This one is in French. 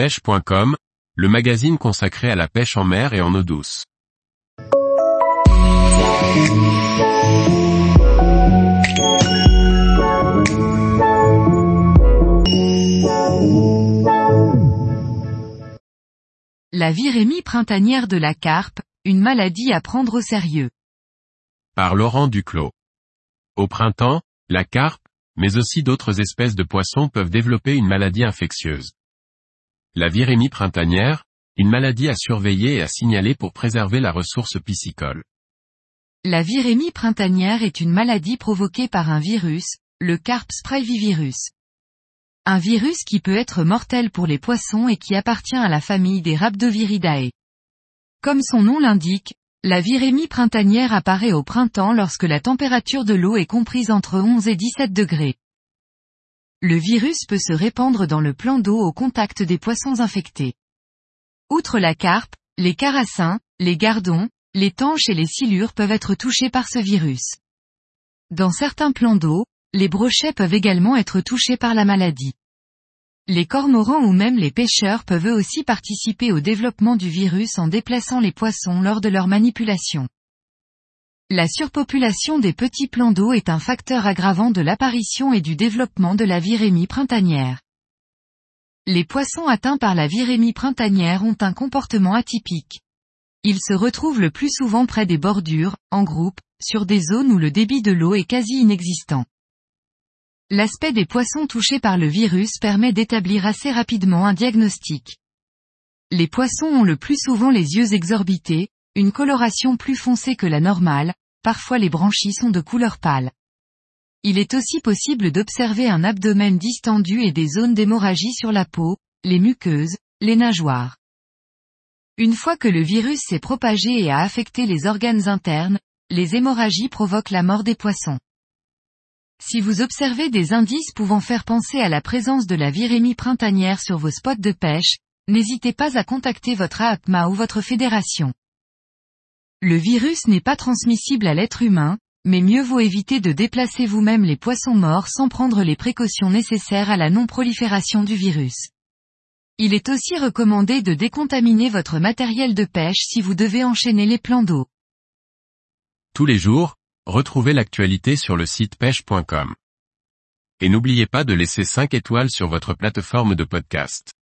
pêche.com, le magazine consacré à la pêche en mer et en eau douce. La virémie printanière de la carpe, une maladie à prendre au sérieux. Par Laurent Duclos. Au printemps, la carpe, mais aussi d'autres espèces de poissons peuvent développer une maladie infectieuse. La virémie printanière, une maladie à surveiller et à signaler pour préserver la ressource piscicole. La virémie printanière est une maladie provoquée par un virus, le carp spraevivirus. Un virus qui peut être mortel pour les poissons et qui appartient à la famille des Rhabdoviridae. Comme son nom l'indique, la virémie printanière apparaît au printemps lorsque la température de l'eau est comprise entre 11 et 17 degrés. Le virus peut se répandre dans le plan d'eau au contact des poissons infectés. Outre la carpe, les carassins, les gardons, les tanches et les silures peuvent être touchés par ce virus. Dans certains plans d'eau, les brochets peuvent également être touchés par la maladie. Les cormorans ou même les pêcheurs peuvent eux aussi participer au développement du virus en déplaçant les poissons lors de leur manipulation. La surpopulation des petits plans d'eau est un facteur aggravant de l'apparition et du développement de la virémie printanière. Les poissons atteints par la virémie printanière ont un comportement atypique. Ils se retrouvent le plus souvent près des bordures, en groupe, sur des zones où le débit de l'eau est quasi inexistant. L'aspect des poissons touchés par le virus permet d'établir assez rapidement un diagnostic. Les poissons ont le plus souvent les yeux exorbités, une coloration plus foncée que la normale, parfois les branchies sont de couleur pâle. Il est aussi possible d'observer un abdomen distendu et des zones d'hémorragie sur la peau, les muqueuses, les nageoires. Une fois que le virus s'est propagé et a affecté les organes internes, les hémorragies provoquent la mort des poissons. Si vous observez des indices pouvant faire penser à la présence de la virémie printanière sur vos spots de pêche, n'hésitez pas à contacter votre AAPMA ou votre fédération. Le virus n'est pas transmissible à l'être humain, mais mieux vaut éviter de déplacer vous-même les poissons morts sans prendre les précautions nécessaires à la non-prolifération du virus. Il est aussi recommandé de décontaminer votre matériel de pêche si vous devez enchaîner les plans d'eau. Tous les jours, retrouvez l'actualité sur le site pêche.com. Et n'oubliez pas de laisser 5 étoiles sur votre plateforme de podcast.